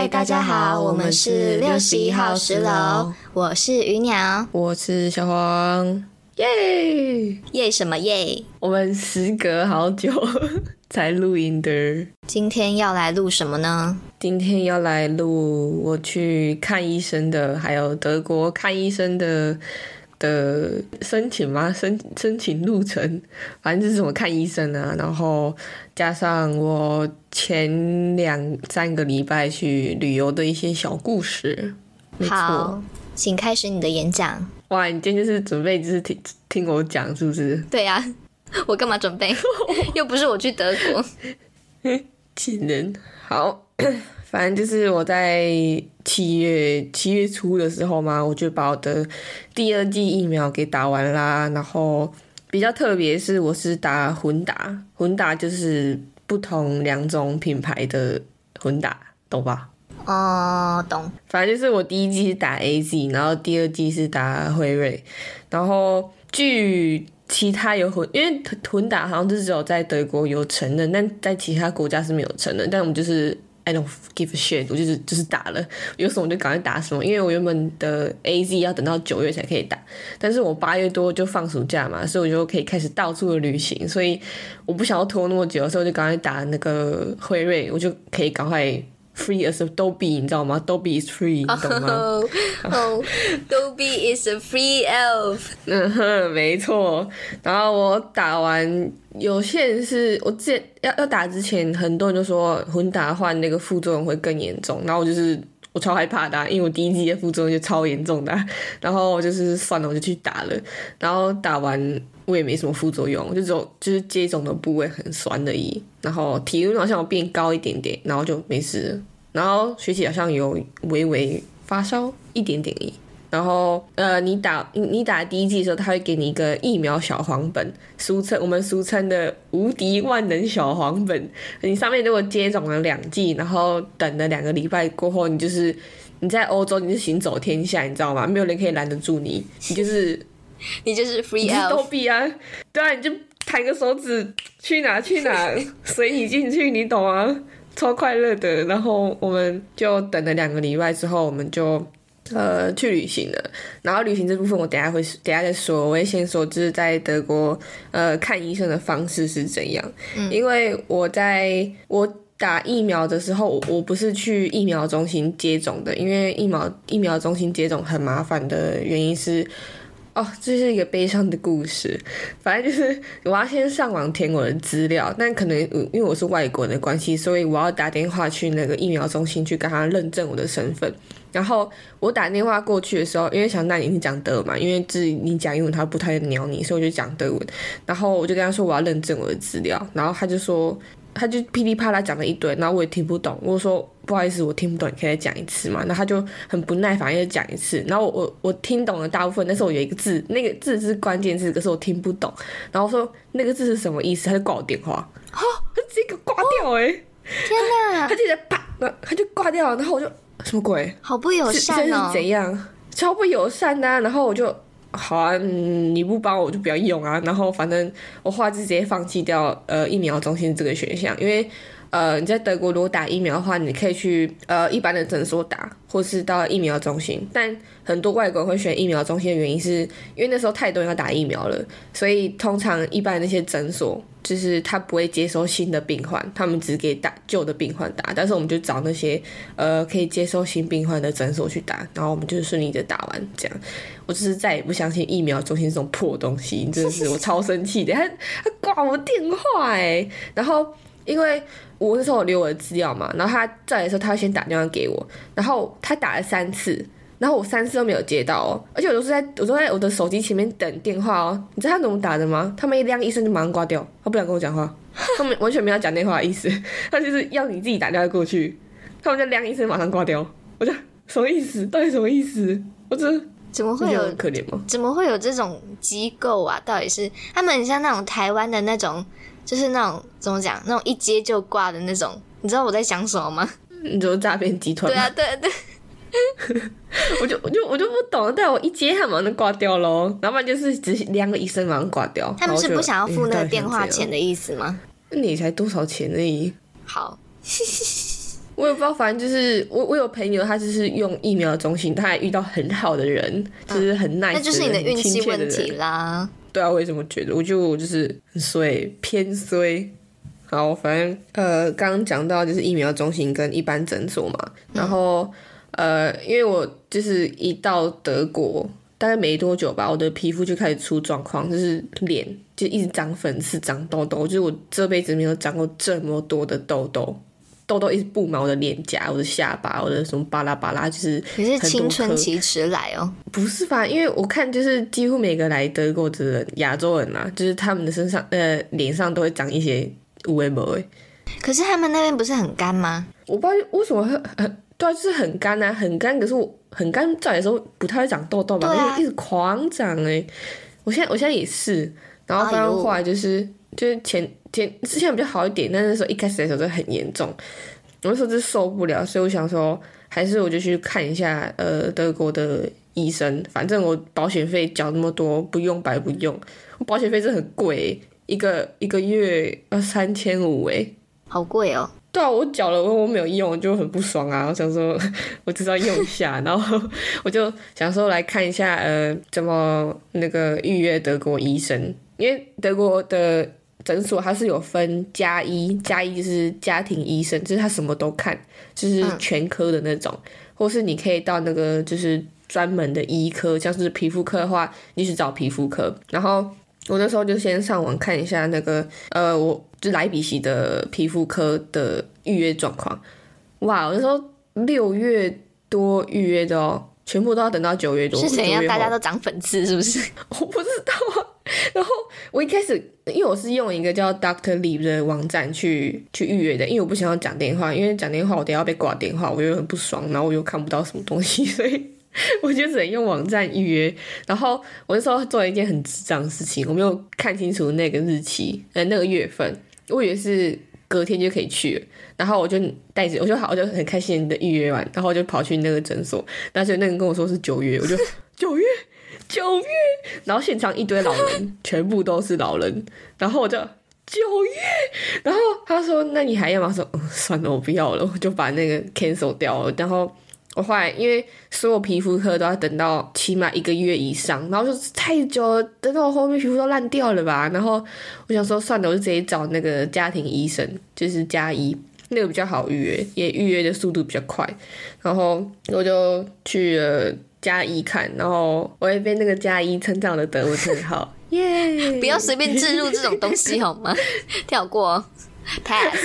嗨，大家好，我们是六十一号十楼，我是鱼鸟，我是小黄，耶耶什么耶？我们时隔好久 才录音的，今天要来录什么呢？今天要来录我去看医生的，还有德国看医生的的申请吗？申申请路程，反正就是怎么看医生啊，然后加上我前两三个礼拜去旅游的一些小故事。好，请开始你的演讲。哇，你今天就是准备就是听听我讲是不是？对呀、我干嘛准备？又不是我去德国。贱人。好，反正就是我在七月七月初的时候嘛，我就把我的第二剂疫苗给打完啦。然后比较特别是，我是打混打，混打就是不同两种品牌的混打，懂吧？哦，懂。反正就是我第一季是打 A Z，然后第二季是打辉瑞，然后据其他有混，因为混打好像就只有在德国有承认，但在其他国家是没有承认。但我们就是 I don't give a shit，我就是就是打了，有什么就赶快打什么。因为我原本的 A Z 要等到九月才可以打，但是我八月多就放暑假嘛，所以我就可以开始到处的旅行，所以我不想要拖那么久，所以我就赶快打那个辉瑞，我就可以赶快。Free as a Dobby，你知道吗？Dobby is free，你懂吗？，Dobby is a free elf。嗯哼，没错。然后我打完，有些人是我之前要要打之前，很多人就说混打的话那个副作用会更严重，然后我就是我超害怕的啊、因为我第一季的副作用就超严重的啊、然后我就是算了，我就去打了。然后打完我也没什么副作用，就只有就是接种的部位很酸而已，然后体温好像有变高一点点，然后就没事。然后学姐好像有微微发烧一点点而已。然后，呃，你打你你打第一剂的时候，他会给你一个疫苗小黄本，俗称我们俗称的无敌万能小黄本。你上面如果接种了两剂，然后等了两个礼拜过后，你就是你在欧洲，你是行走天下，你知道吗？没有人可以拦得住你，你就是你就是 free 你是逗。比啊，对啊，你就弹个手指去哪去哪，随你进去，你懂啊？超快乐的。然后我们就等了两个礼拜之后，我们就呃去旅行了。然后旅行这部分我等下会等下再说，我会先说就是在德国呃看医生的方式是怎样，因为我在我。打疫苗的时候，我我不是去疫苗中心接种的，因为疫苗疫苗中心接种很麻烦的原因是，哦，这是一个悲伤的故事。反正就是我要先上网填我的资料，但可能因为我是外国人的关系，所以我要打电话去那个疫苗中心去跟他认证我的身份。然后我打电话过去的时候，因为想那你是讲德文嘛，因为自己你讲英文他不太鸟你，所以我就讲德文。然后我就跟他说我要认证我的资料，然后他就说。他就噼里啪啦讲了一堆，然后我也听不懂。我说不好意思，我听不懂，你可以再讲一次嘛？然后他就很不耐烦，又讲一次。然后我我我听懂了大部分，但是我有一个字，那个字是关键字，可是我听不懂。然后我说那个字是什么意思？他就挂我电话，哦他直接给挂掉哎、欸，天哪他，直接啪，然后他就挂掉了。然后我就什么鬼？好不友是善是。怎样？超不友善的、啊。然后我就好啊，你不帮我就不要用啊。然后反正我后来就直接放弃掉呃疫苗中心这个选项，因为呃你在德国如果打疫苗的话，你可以去呃一般的诊所打，或是到疫苗中心。但很多外国人会选疫苗中心的原因是，因为那时候太多人要打疫苗了，所以通常一般的那些诊所就是他不会接收新的病患，他们只给打旧的病患打。但是我们就找那些呃可以接收新病患的诊所去打，然后我们就顺利的打完。这样，我就是再也不相信疫苗中心这种破东西，真的是我超生气的。他他挂我电话哎、然后因为我那时候有留我的资料嘛，然后他再来的时候，他会先打电话给我，然后他打了三次。然后我三次都没有接到哦，而且我都是在我都在我的手机前面等电话哦。你知道他怎么打的吗？他们一亮一声就马上挂掉，他不想跟我讲话，他们完全没有讲电话的意思，他就是要你自己打电话过去，他们就亮一声马上挂掉。我就什么意思？到底什么意思？我真怎么会有可怜吗？怎么会有这种机构啊？到底是他们很像那种台湾的那种，就是那种怎么讲，那种一接就挂的那种。你知道我在想什么吗？你说诈骗集团吗？对啊，对啊对，我就我就我就不懂，但我一接他马上就挂掉喽，然后不然就是只两个医生马上挂掉。他们是不想要付那个电话钱的，意思吗？那你才多少钱而已？好，我也不知道，反正就是我我有朋友，他就是用疫苗中心，他还遇到很好的人，就是很 nice，那就是你的运气问题啦。对啊，我也这么觉得。我就就是很衰，偏衰。好，反正呃，刚刚讲到就是疫苗中心跟一般诊所嘛，然后呃，因为我就是一到德国，大概没多久吧，我的皮肤就开始出状况，就是脸就一直长粉刺、长痘痘，就是我这辈子没有长过这么多的痘痘。痘痘一直布满我的脸颊、我的下巴、我的什么巴拉巴拉，就是你是青春期迟来哦，不是吧？因为我看就是几乎每个来德国的人，亚洲人啊，就是他们的身上呃脸上都会长一些乌龟毛诶。可是他们那边不是很干吗？我不知道为什么对啊，就是很干啊，很干。可是我很干，照理来说不太会长痘痘吧？因为一直狂长诶。我现在我现在也是，然后反正后来就是、就是前前之前比较好一点，但是那时候一开始的时候就很严重，我那时候就受不了，所以我想说，还是我就去看一下呃德国的医生，反正我保险费缴那么多，不用白不用，我保险费真的很贵欸，一个一个月要三千五诶。好贵哦。对啊，我缴了，我我没有用，就很不爽啊！我想说，我就是要用一下，然后我就想说来看一下，呃，怎么那个预约德国医生，因为德国的诊所它是有分加医，加医就是家庭医生，就是他什么都看，就是全科的那种，或是你可以到那个就是专门的医科，像是皮肤科的话，你去找皮肤科，然后。我那时候就先上网看一下那个，呃，我就莱比锡的皮肤科的预约状况。哇，我那时候六月多预约的哦，全部都要等到九月多。是怎样？大家都长粉刺是不是？我不知道啊。然后我一开始，因为我是用一个叫 Doctor Live 的网站去去预约的，因为我不想要讲电话，因为讲电话我等下要被挂电话，我又很不爽，然后我又看不到什么东西，所以 我就只能用网站预约。然后我那时候做了一件很智障的事情，我没有看清楚那个日期，呃，那个月份，我以为是隔天就可以去了，然后我就带着，我就好，我就很开心的预约完，然后我就跑去那个诊所，但是那个人跟我说是九月，我就 九月。九月，然后现场一堆老人，全部都是老人，然后我就九月，然后他说：“那你还要吗？”我说：“嗯，算了，我不要了。”我就把那个 cancel 掉了。然后我后来因为所有皮肤科都要等到起码一个月以上，然后就太久了，等到我后面皮肤都烂掉了吧。然后我想说算了，我就直接找那个家庭医生，就是加医。那个比较好预约，也预约的速度比较快，然后我就去了加一看，然后我也被那个加一称赞我的德文很好，耶！不要随便置入这种东西好吗？跳过哦 pass。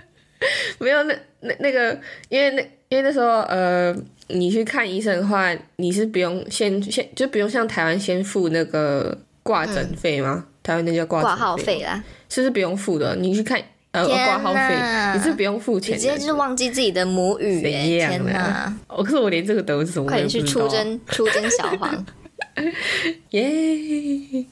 没有那那那个，因为那因为那时候呃，你去看医生的话，你是不用先先就不用像台湾先付那个挂诊费吗？台湾那叫挂号费啦，是不是不用付的？你去看呃天挂号费你是不用付钱直接就是忘记自己的母语哎！怎样天哪啊！哦，可是我连这个德文是什么我快点去出征出征小黄。耶！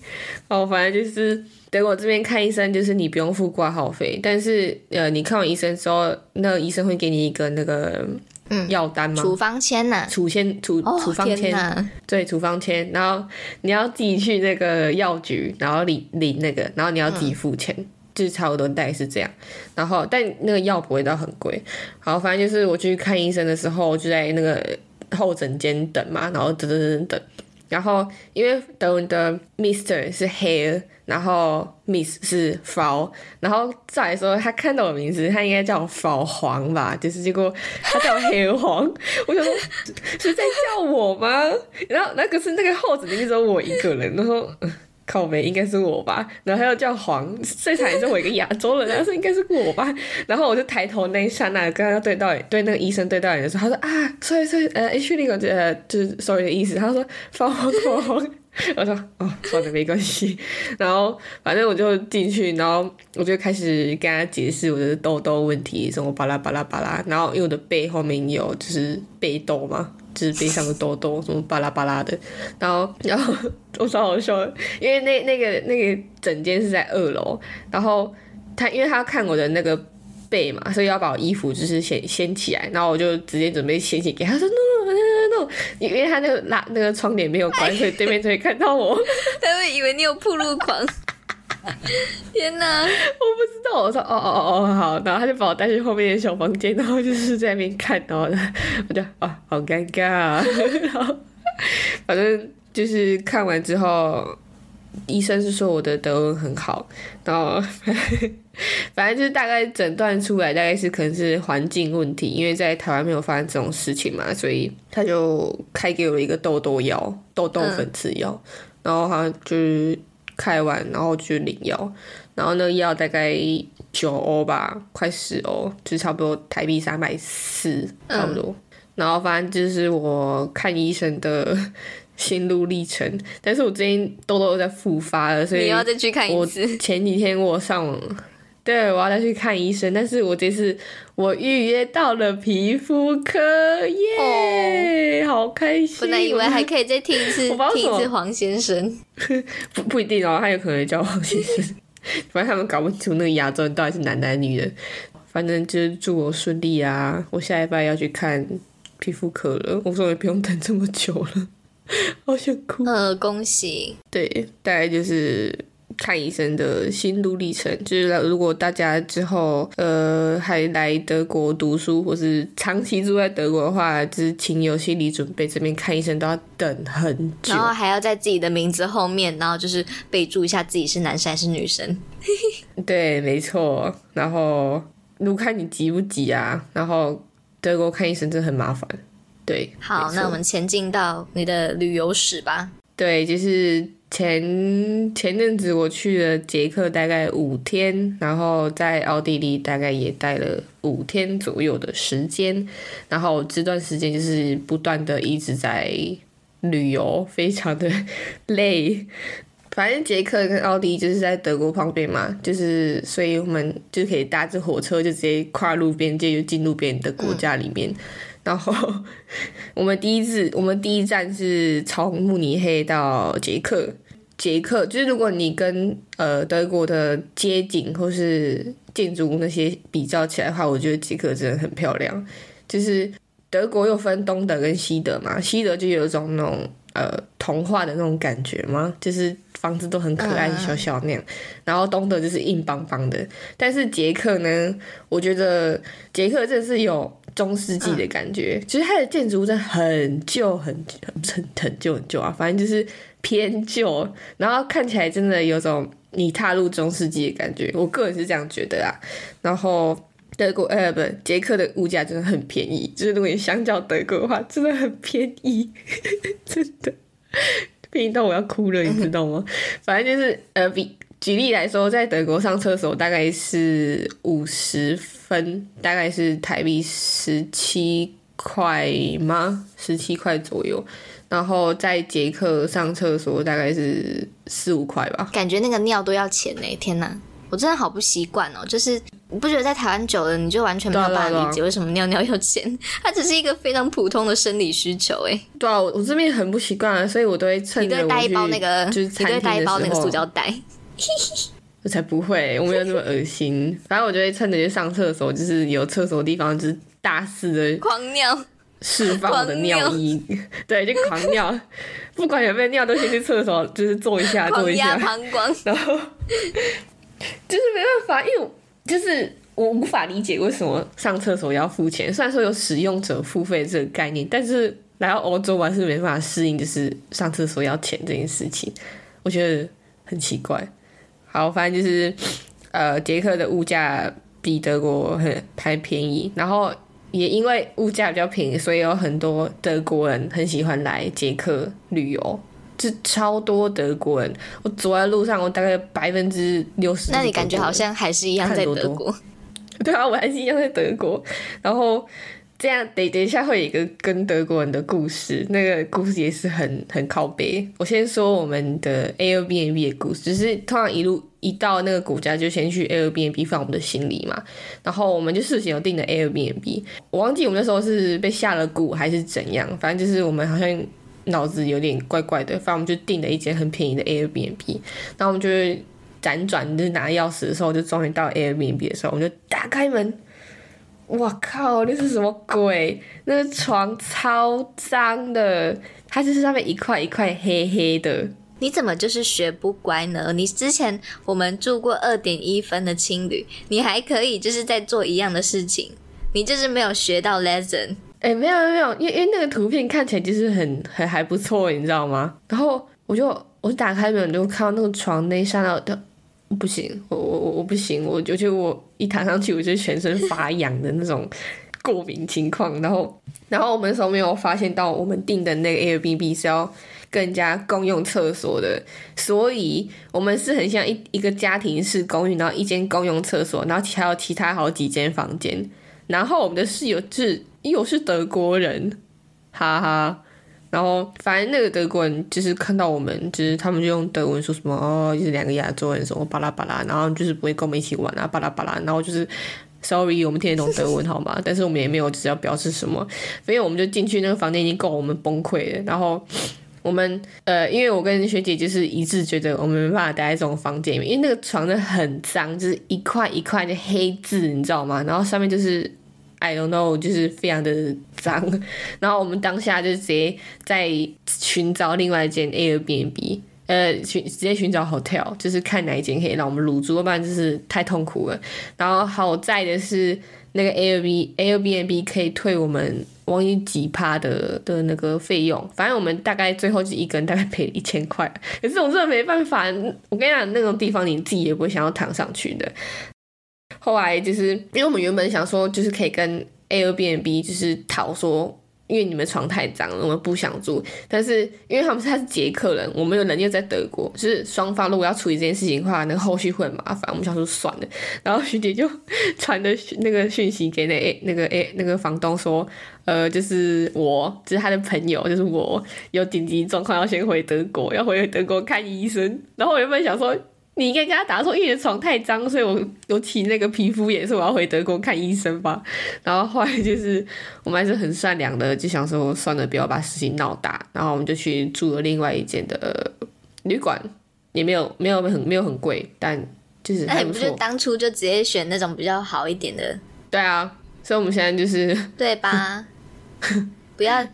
哦，反正就是德国这边看医生，就是你不用付挂号费，但是呃，你看完医生之后，那个医生会给你一个那个嗯药单吗？处方签呐、处签处方签！对，处方签，然后你要自己去那个药局，然后领领那个，然后你要自己付钱，就是差不多大概是这样。然后，但那个药不会到很贵。好，反正就是我去看医生的时候，我就在那个候诊间等嘛，然后等等等等等。然后因为德文的 Mister 是 Hair，然后 Miss 是 Frau，然后再来说他看到我名字，他应该叫我 Frau 黄吧，就是结果他叫我 黑黄，我想说是在叫我吗？然后那个是那个后子里面只有我一个人，然后。呃靠北应该是我吧，然后他又叫黄，最惨也是我一个亚洲人，然后说应该是我吧，然后我就抬头那一刹那跟他对到眼，对那个医生对到眼的时候，他说啊，sorry sorry，呃，H 那个呃就是 sorry 的意思，他说发我口红，我说哦，算了没关系，然后反正我就进去，然后我就开始跟他解释我的痘痘问题，什么巴拉巴拉巴拉，然后因为我的背后面有就是背痘嘛。就是背上的痘痘，什么巴拉巴拉的，然后，然后我超好笑，因为那那个那个整间是在二楼，然后他因为他要看我的那个背嘛，所以要把我衣服就是掀掀起来，然后我就直接准备掀起给他说 no no no no no，因为他那个拉那个窗帘没有关，所以对面就会看到我。他会以为你有铺路狂。天哪！我不知道，我说哦哦哦哦好，然后他就把我带去后面的小房间，然后就是在那边看，然后 我就哦好尴尬、啊，然后反正就是看完之后，医生是说我的德文很好，然后反正就是大概诊断出来大概是可能是环境问题，因为在台湾没有发生这种事情嘛，所以他就开给我一个痘痘药，痘痘粉刺药，然后他就是开完，然后去领药。然后那个药大概九欧吧，快十欧，就差不多台币三百四，差不多。然后反正就是我看医生的心路历程，但是我最近痘痘又在复发了，所以你要再去看一我次。前几天我上网，对我要再去看医生，但是我这次我预约到了皮肤科，耶，好开心！本来以为还可以再听一次听一次黄先生。不不一定哦，他有可能叫黄先生，反正他们搞不清楚那个亚洲人到底是男的还是女的。反正就是祝我顺利啊！我下一拜要去看皮肤科了，我终于不用等这么久了，好想哭。呃，恭喜！对，大概就是看医生的心路历程。就是如果大家之后呃还来德国读书，或是长期住在德国的话，就是请有心理准备，这边看医生都要等很久然。后还要在自己的名字后面，然后就是备注一下自己是男生还是女生。对，没错。然后，如果看你急不急啊？然后德国看医生真的很麻烦。对，好，那我们前进到你的旅游史吧。对，就是前前阵子我去了捷克大概五天，然后在奥地利大概也待了五天左右的时间，然后这段时间就是不断的一直在旅游，非常的累。反正捷克跟奥地利就是在德国旁边嘛，就是所以我们就可以搭着火车就直接跨入边界，就进入别人的国家里面。然后 我们第一次，我们第一站是从慕尼黑到捷克。捷克就是如果你跟呃德国的街景或是建筑物那些比较起来的话，我觉得捷克真的很漂亮。就是德国又分东德跟西德嘛，西德就有一种那种呃童话的那种感觉嘛，就是房子都很可爱、嗯小小那样。然后东德就是硬邦邦的，但是捷克呢，我觉得捷克真的是有中世纪的感觉，就是它的建筑物真的很旧、很很很很旧、很旧啊，反正就是偏旧，然后看起来真的有种你踏入中世纪的感觉，我个人是这样觉得啊。然后德国呃不，捷克的物价真的很便宜，就是如果你相较德国的话，真的很便宜，真的便宜到我要哭了，你知道吗？反正就是呃比。举例来说，在德国上厕所大概是五十分，大概是台币十七块吗？十七块左右。然后在捷克上厕所大概是四五块吧。感觉那个尿都要钱呢、天哪！我真的好不习惯哦，就是你不觉得在台湾久了，你就完全没有办法理解为什么尿尿要钱？它只是一个非常普通的生理需求，哎，对啊，我我这边很不习惯啊，所以我都会趁你都会带一包那个，就是你都会带一包那个塑候，胶袋，我才不会，我没有那么恶心。反正我就会趁着去上厕所，就是有厕所的地方，就是大肆的狂尿。释放我的尿意，对，就狂尿，不管有没有尿，都先去厕所，就是坐一下，坐一下，压膀胱，然后就是没办法，因为我就是我无法理解为什么上厕所要付钱。虽然说有使用者付费这个概念，但是来到欧洲我还是没办法适应，就是上厕所要钱这件事情，我觉得很奇怪。好，反正就是呃，捷克的物价比德国很还便宜，然后也因为物价比较便宜，所以有很多德国人很喜欢来捷克旅游。就超多德国人，我走在路上，我大概百分之六十。那你感觉好像还是一样在德国，对啊，我还是一样在德国。然后这样，等等一下会有一个跟德国人的故事，那个故事也是很很靠背。我先说我们的 Airbnb 的故事，就是通常一路一到那个国家，就先去 Airbnb 放我们的行李嘛。然后我们就事先有订的 Airbnb，我忘记我们那时候是被下了蛊还是怎样，反正就是我们好像。脑子有点怪怪的，反正我们就订了一间很便宜的 Airbnb，然后我们就辗转就是拿钥匙的时候，就终于到 Airbnb 的时候，我们就打开门，我靠，那是什么鬼？那个床超脏的，它就是上面一块一块黑黑的，你怎么就是学不乖呢？你之前我们住过二点一分的青旅，你还可以就是在做一样的事情，你就是没有学到 lesson。哎、没有没有，因为因为那个图片看起来就是很很还不错，你知道吗？然后我就我打开门就看到那个床那一刹那，的不行，我我我我不行，我就就我一躺上去我就全身发痒的那种 过敏情况。然后然后我们那时候没有发现到我们订的那个 Airbnb 是要跟人家共用厕所的，所以我们是很像一一个家庭式公寓，然后一间公用厕所，然后还有其他好几间房间。然后我们的室友是又是德国人，哈哈。然后反正那个德国人就是看到我们，就是他们就用德文说什么哦，就是两个亚洲人什么巴拉巴拉，然后就是不会跟我们一起玩啊，巴拉巴拉。然后就是 sorry，我们听得懂德文好吗？但是我们也没有只要表示什么，所以我们就进去那个房间已经够我们崩溃了。然后我们呃，因为我跟学姐就是一致觉得我们没办法待在这种房间里面，因为那个床真的很脏，就是一块一块的黑字，你知道吗？然后上面就是 I don't know，就是非常的脏。然后我们当下就直接在寻找另外一间 Airbnb。呃，寻直接寻找 hotel，就是看哪一间可以让我们入住，要不然就是太痛苦了。然后好在的是，那个 Airbnb Airbnb 可以退我们忘记几趴的的那个费用，反正我们大概最后就一个人大概赔了一千块。可是我真的没办法，我跟你讲，那种地方你自己也不会想要躺上去的。后来就是因为我们原本想说，就是可以跟 Airbnb 就是讨说。因为你们床太脏了，我们不想住。但是因为他们是他是捷克人，我们有人又在德国，就是双方如果要处理这件事情的话，那后续会很麻烦。我们想说算了，然后徐姐就传的那个讯息给那 A 那个 A 那个房东说，呃，就是我，就是他的朋友，就是我有紧急状况要先回德国，要回德国看医生。然后我原本想说。你应该跟他打说，因为床太脏，所以我有起那个皮肤炎，所以我要回德国看医生吧。然后后来就是我们还是很善良的，就想说算了，不要把事情闹大。然后我们就去住了另外一间的旅馆，也没有没有很没有很贵，但就是那你不还不错。就当初就直接选那种比较好一点的，对啊，所以我们现在就是 对吧？不要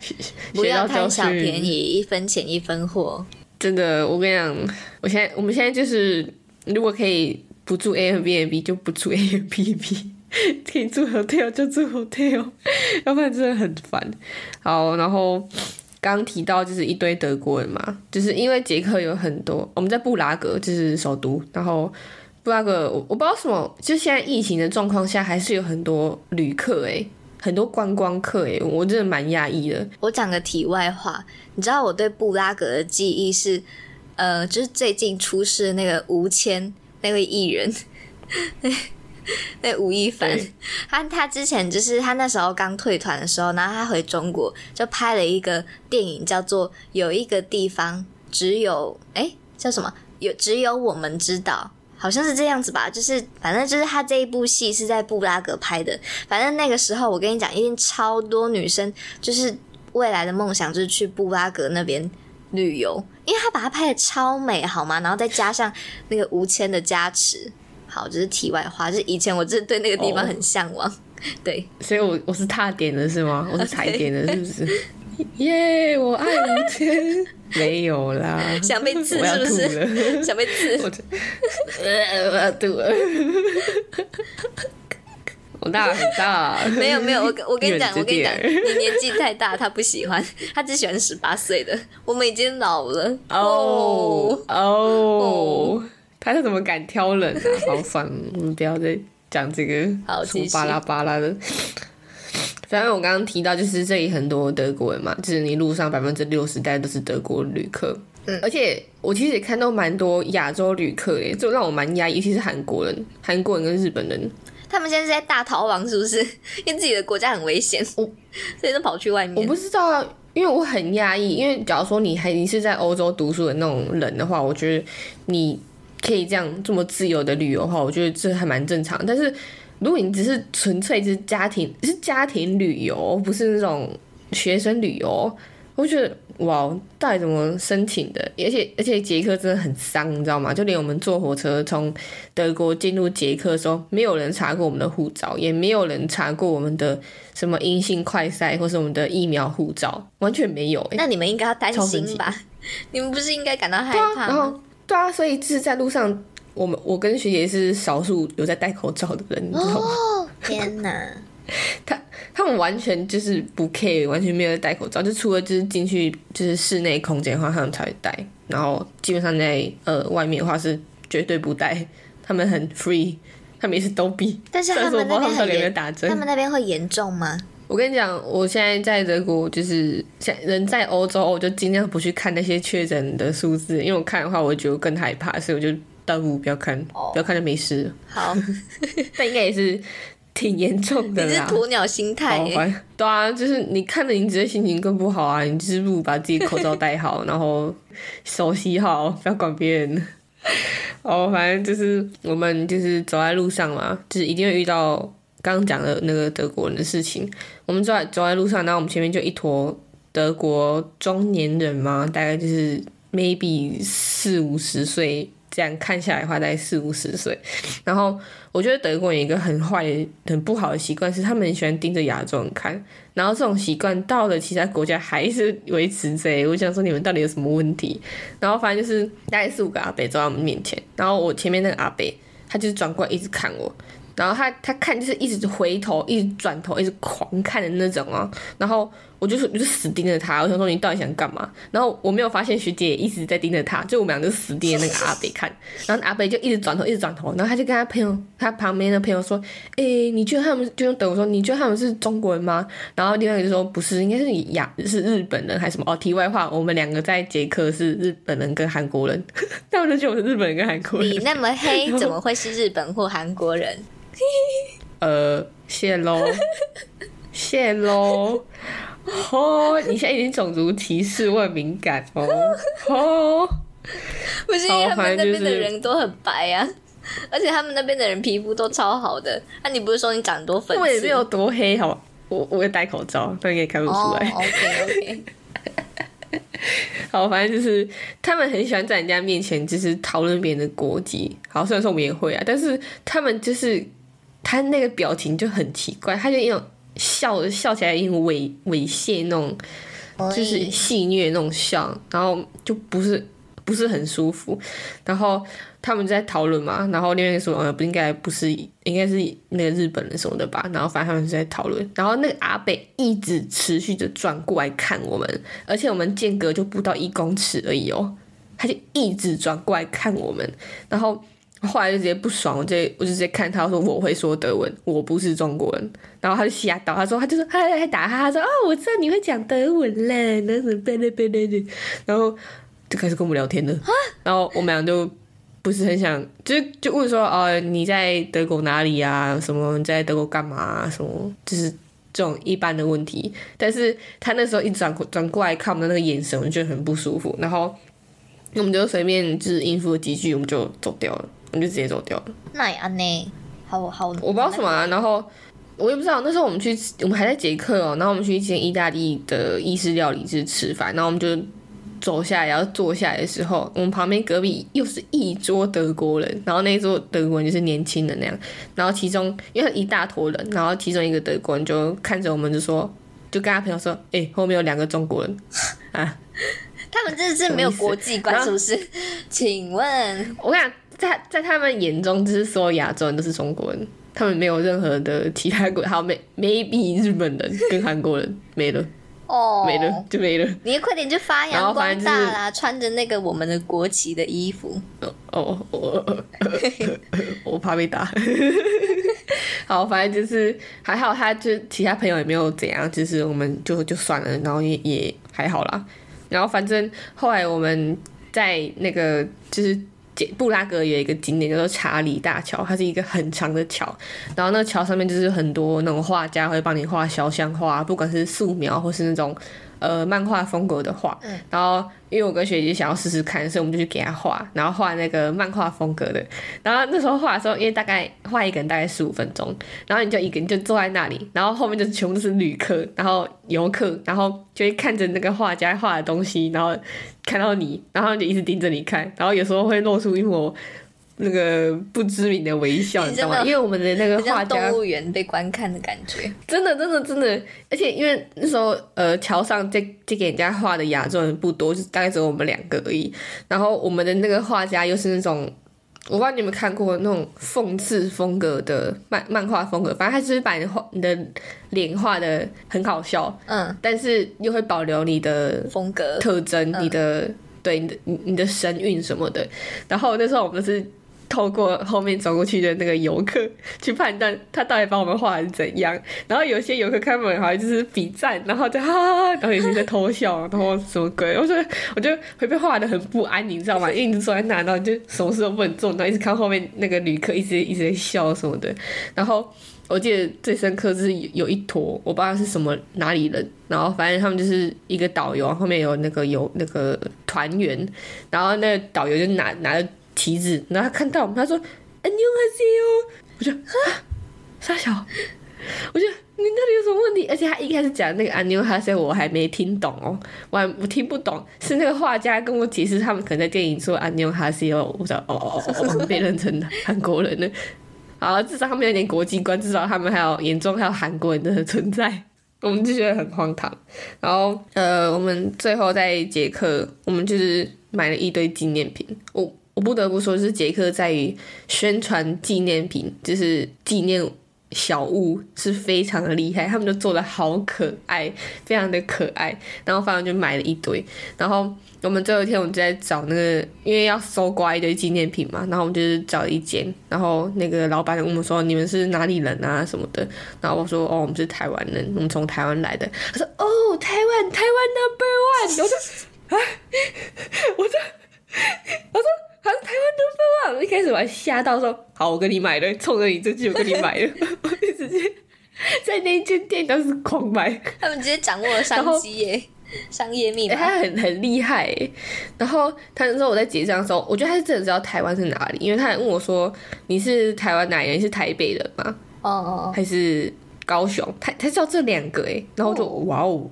不要贪小便宜，一分钱一分货。真的，我跟你讲，我现在我们现在就是，如果可以不住 Airbnb 就不住 Airbnb，可以住 hotel 就住 hotel，要不然真的很烦。好，然后刚提到就是一堆德国人嘛，就是因为捷克有很多，我们在布拉格就是首都，然后布拉格我我不知道什么，就现在疫情的状况下，还是有很多旅客诶、很多观光客诶、我真的蛮讶异的。我讲个题外话，你知道我对布拉格的记忆是，呃，就是最近出事的那个吴谦那位艺人，那吴亦凡，他他之前就是他那时候刚退团的时候，然后他回中国就拍了一个电影，叫做《有一个地方只有哎叫什么有只有我们知道》。好像是这样子吧，就是反正就是他这一部戏是在布拉格拍的，反正那个时候我跟你讲，一定超多女生就是未来的梦想就是去布拉格那边旅游，因为他把它拍的超美，好吗？然后再加上那个吴谦的加持，好，这、是题外话，就是以前我真的对那个地方很向往，对，所以我我是踏点的是吗？我是踩点的，是不是？耶我爱吴谦，没有啦，想被刺是不是？了，想被刺，我呃我要吐了，我大很大，没有没有，我跟我跟你讲，我跟你讲，你年纪太大，他不喜欢，他只喜欢十八岁的，我们已经老了。哦哦，他是怎么敢挑人啊？好烦，我们不要再讲这个好继续。巴拉巴拉的。反正我刚刚提到，就是这里很多德国人嘛，就是你路上百分之六十大概都是德国旅客。嗯而且我其实也看到蛮多亚洲旅客诶，就让我蛮压抑，尤其是韩国人、韩国人跟日本人。他们现在是在大逃亡，是不是？因为自己的国家很危险，我所以都跑去外面。我不知道啊，因为我很压抑。因为假如说你还你是在欧洲读书的那种人的话，我觉得你可以这样这么自由的旅游的话，我觉得这还蛮正常。但是如果你只是纯粹是家庭是家庭旅游，不是那种学生旅游，我觉得哇，到底怎么申请的？而且而且捷克真的很脏，你知道吗？就连我们坐火车从德国进入捷克的时候，没有人查过我们的护照，也没有人查过我们的什么阴性快筛或是我们的疫苗护照，完全没有、欸。那你们应该要担心吧？你们不是应该感到害对啊，怕吗？然后对啊，所以就是在路上，我们我跟学姐是少数有在戴口罩的人，你知道吗？哦，天哪！他们完全就是不 care，完全没有戴口罩，就除了就是进去就是室内空间的话，他们才会戴，然后基本上在呃外面的话是绝对不戴，他们很 free，他们也是都比。但是他们那边有没有很严，打 针他。们那边会严重吗？我跟你讲，我现在在德国，就是现人在欧洲，我就尽量不去看那些确诊的数字，因为我看的话，我觉得更害怕，所以我就倒不如不要看，哦不要看就没事。好，但应该也是挺严重的你是啦。鸵鸟心态对啊，就是你看了，你只会心情更不好啊。你就是不如把自己口罩戴好，然后手洗好，不要管别人。哦，反正就是我们就是走在路上嘛，就是一定会遇到刚刚讲的那个德国人的事情。我们走在走在路上，然后我们前面就一坨德国中年人嘛，大概就是 maybe 四五十岁，这样看下来的话，大概四五十岁。然后我觉得德国人有一个很坏、很不好的习惯，是他们很喜欢盯着亚洲人看。然后这种习惯到了其他国家还是维持着。我想说你们到底有什么问题？然后反正就是大概四五个阿北走在我们面前，然后我前面那个阿北他就是转过来一直看我。然后他他看就是一直回头，一直转头，一直狂看的那种哦。然后我就是我就死盯着他，我想说你到底想干嘛？然后我没有发现学姐也一直在盯着他，就我们俩就死盯着那个阿北看。然后阿北就一直转头，一直转头，然后他就跟他朋友，他旁边的朋友说：“诶，你觉得他们就用德文说，你觉得他们是中国人吗？”然后另外一个就说：“不是，应该是亚是日本人还是什么？”哦，题外话，我们两个在捷克是日本人跟韩国人，他们就觉得我是日本人跟韩国人。你那么黑，怎么会是日本或韩国人？呃，谢喽，谢喽。哦，你现在已经种族歧视，我很敏感哦。哦，不是因为他好们那边的人都很白啊，而且他们那边的人皮肤都超好的。那、你不是说你长很多粉？我也没有多黑，好吧，我我会戴口罩，但应该看不出哦来。，OK OK，好，反正就是他们很喜欢在人家面前就是讨论别人的国籍。好，虽然说我们也会啊，但是他们就是他那个表情就很奇怪，他就一种笑笑起来一种猥猥亵那种，就是戏谑那种笑，然后就不是不是很舒服。然后他们在讨论嘛，然后另外一个说，呃，不应该不是，应该是那个日本人什么的吧。然后反正他们是在讨论，然后那个阿北一直持续的转过来看我们，而且我们间隔就不到一公尺而已哦，他就一直转过来看我们，然后。后来就直接不爽，我就我就直接看他说我会说德文，我不是中国人，然后他就吓到，他说他就说他还打他，他说哦我知道你会讲德文嘞，那什么贝勒贝勒的，然后就开始跟我们聊天了，然后我们俩就不是很想，就就问说哦你在德国哪里啊？什么你在德国干嘛、啊？什么就是这种一般的问题，但是他那时候一转过转过来看我们的那个眼神，我就觉得很不舒服，然后我们就随便就是应付了几句，我们就走掉了。我们就直接走掉了。那也安呢？好好，我我不知道什么、啊，然后我也不知道。那时候我们去，我们还在捷克哦，然后我们去一间意大利的意式料理就是吃饭，然后我们就走下来，然后坐下来的时候，我们旁边隔壁又是一桌德国人，然后那一桌德国人就是年轻人那样，然后其中因为一大坨人，然后其中一个德国人就看着我们就说，就跟他朋友说，哎、后面有两个中国人 啊。他们这是没有国际观，是不是？请问，我跟你讲，在在他们眼中，就是所有亚洲人都是中国人，他们没有任何的其他国，还有 may maybe 日本人跟韩国人没了，哦，没了就没了。你快点就发扬光大啦！穿着那个我们的国旗的衣服，哦，哦我怕被打。好，反正就是还好，他就其他朋友也没有怎样，就是我们就就算了，然后也也还好啦。然后反正后来我们在那个就是捷布拉格有一个景点叫做查理大桥，它是一个很长的桥，然后那个桥上面就是很多那种画家会帮你画肖像画，不管是素描或是那种呃漫画风格的画。然后因为我跟学姐想要试试看，所以我们就去给她画，然后画那个漫画风格的。然后那时候画的时候，因为大概画一个人大概十五分钟，然后你就一个人就坐在那里，然后后面就是全部都是旅客，然后游客，然后就会看着那个画家画的东西，然后看到你，然后就一直盯着你看，然后有时候会露出一抹那个不知名的微笑，你知道吗？因为我们的那个画家动物园被观看的感觉。真的，真的，真的，而且因为那时候，呃，桥上借借给人家画的亚洲人不多，就大概只有我们两个而已。然后我们的那个画家又是那种，我不知道你有没有看过那种讽刺风格的漫漫画风格，反正他就是把你的画你的脸画的很好笑，嗯，但是又会保留你的风格特征，你的对你的你你的神韵什么的。然后那时候我们是透过后面走过去的那个游客去判断他到底把我们画成怎样。然后有些游客开门好像就是比赞，然后就哈哈哈，然后有些在偷笑，然后什么鬼？我觉得我就会被画的很不安，你知道吗？因为你一直坐在那，然后就什么事都不能做，然后一直看后面那个旅客一直一直在笑什么的，然后。我记得最深刻就是有有一坨，我不知道是什么哪里人，然后反正他们就是一个导游，后面有那个有那个团员，然后那个导游就拿拿着提子，然后他看到我们，他说 knew Haseo，我就啊，傻笑，我就你那里有什么问题？而且他一开始讲那个 Aniu Haseo，我还没听懂哦，我还我听不懂，是那个画家跟我解释，他们可能在电影说 Aniu Haseo，我讲哦哦哦，我们被认成韩国人了。好，至少他们有点国际观，至少他们还有眼中还有韩国人的存在，我们就觉得很荒唐。然后呃，我们最后在捷克，我们就是买了一堆纪念品，哦。我不得不说，是杰克在于宣传纪念品，就是纪念小物是非常的厉害，他们就做的好可爱，非常的可爱。然后反正就买了一堆，然后。我们最后一天，我们就在找那个，因为要搜刮一堆纪念品嘛，然后我们就是找一间，然后那个老板问我们说：“你们是哪里人啊？什么的？”然后我说：“哦，我们是台湾人，我们从台湾来的。”他说：“哦，台湾，台湾 number one。”我说：“啊，我说，我说他是台湾 number one。”一开始我还吓到说：“好，我跟你买了，冲着你这句我跟你买了。”我就直接在那间店当时狂买，他们直接掌握了商机耶。商业密码，他很很厉害。然后他那时候我在结账的时候，我觉得他是真的知道台湾是哪里，因为他还问我说：“你是台湾哪人？是台北人吗？哦哦，还是高雄？”他他知道这两个哎，然后就哇哦，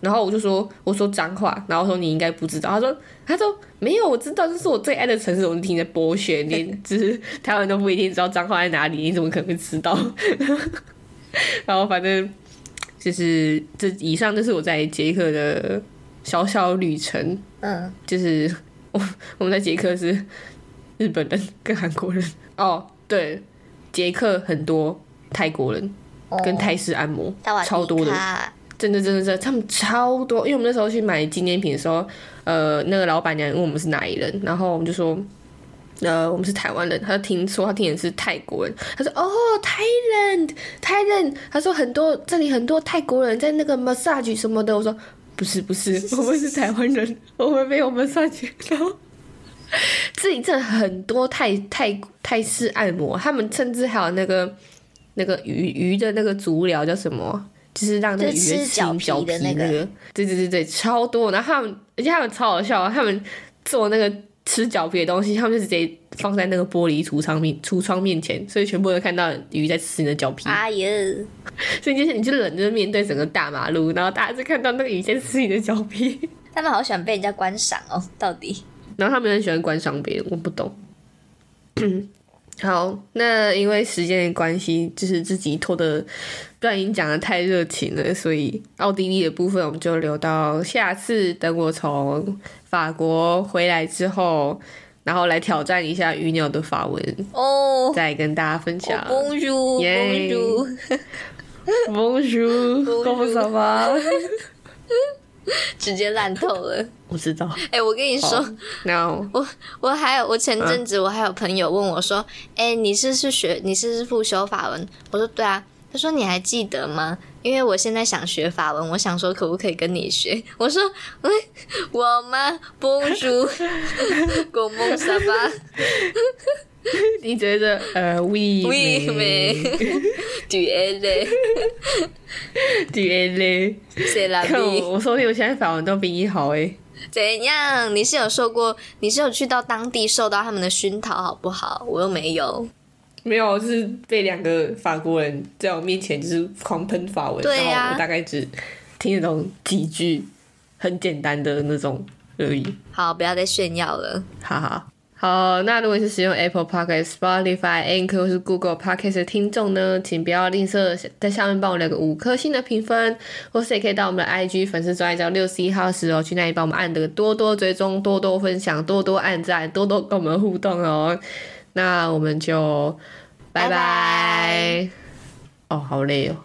然后我就说我说脏话，然后说你应该不知道。他说他说没有，我知道这是我最爱的城市，我们听着剥削，连只是台湾都不一定知道脏话在哪里，你怎么可能会知道？然后反正。就是这以上就是我在捷克的小小旅程。嗯，就是我我们在捷克是日本人跟韩国人。哦，对，捷克很多泰国人跟泰式按摩，超多的，真的真的真的，他们超多。因为我们那时候去买纪念品的时候，呃，那个老板娘问我们是哪里人，然后我们就说。呃，我们是台湾人，他听说他听的是泰国人，他说哦，Thailand，Thailand，他说很多这里很多泰国人在那个 massage 什么的，我说不是不是，我们是台湾人，我们没有 massage，然后这里真的很多泰泰泰式按摩，他们甚至还有那个那个鱼鱼的那个足疗叫什么，就是让那个鱼吃脚皮的那个，对对对对，超多，然后他们而且他们超好笑，他们做那个。吃脚皮的东西，他们就直接放在那个玻璃橱窗面橱窗面前，所以全部都看到鱼在吃你的脚皮。哎呀！所以就是你就冷着面对整个大马路，然后大家就看到那个鱼在吃你的脚皮。他们好喜欢被人家观赏哦，到底？然后他们很喜欢观赏别人，我不懂。好，那因为时间的关系，就是自己拖的，不然已经讲的太热情了，所以奥地利的部分我们就留到下次，等我从法国回来之后，然后来挑战一下鱼鸟的法文哦，再跟大家分享。Bonjour，Bonjour，Bonjour，直接烂透了，我知道。哎，我跟你说，no，我我还有我前阵子我还有朋友问我说，哎，你是是学你是不是复修法文？我说对啊。他说你还记得吗？因为我现在想学法文，我想说可不可以跟你学？我说，嗯，我吗？Bonjour，狗梦沙巴。你觉得呃，we we it do it 谁来？看我，我说你，我现在法文都比你好诶。怎样？你是有受过？你是有去到当地受到他们的熏陶，好不好？我又没有。没有，就是被两个法国人在我面前就是狂喷法文，然后我大概只听得懂几句很简单的那种而已。好，不要再炫耀了。哈哈。好，那如果是使用 Apple Podcast、Spotify、Anchor 或是 Google Podcast 的听众呢，请不要吝啬在下面帮我留个五颗星的评分，或是也可以到我们的 IG 粉丝专页叫六十一号时哦，去那里帮我们按的多多追踪、多多分享、多多按赞、多多跟我们互动哦。那我们就拜拜拜哦，好累哦。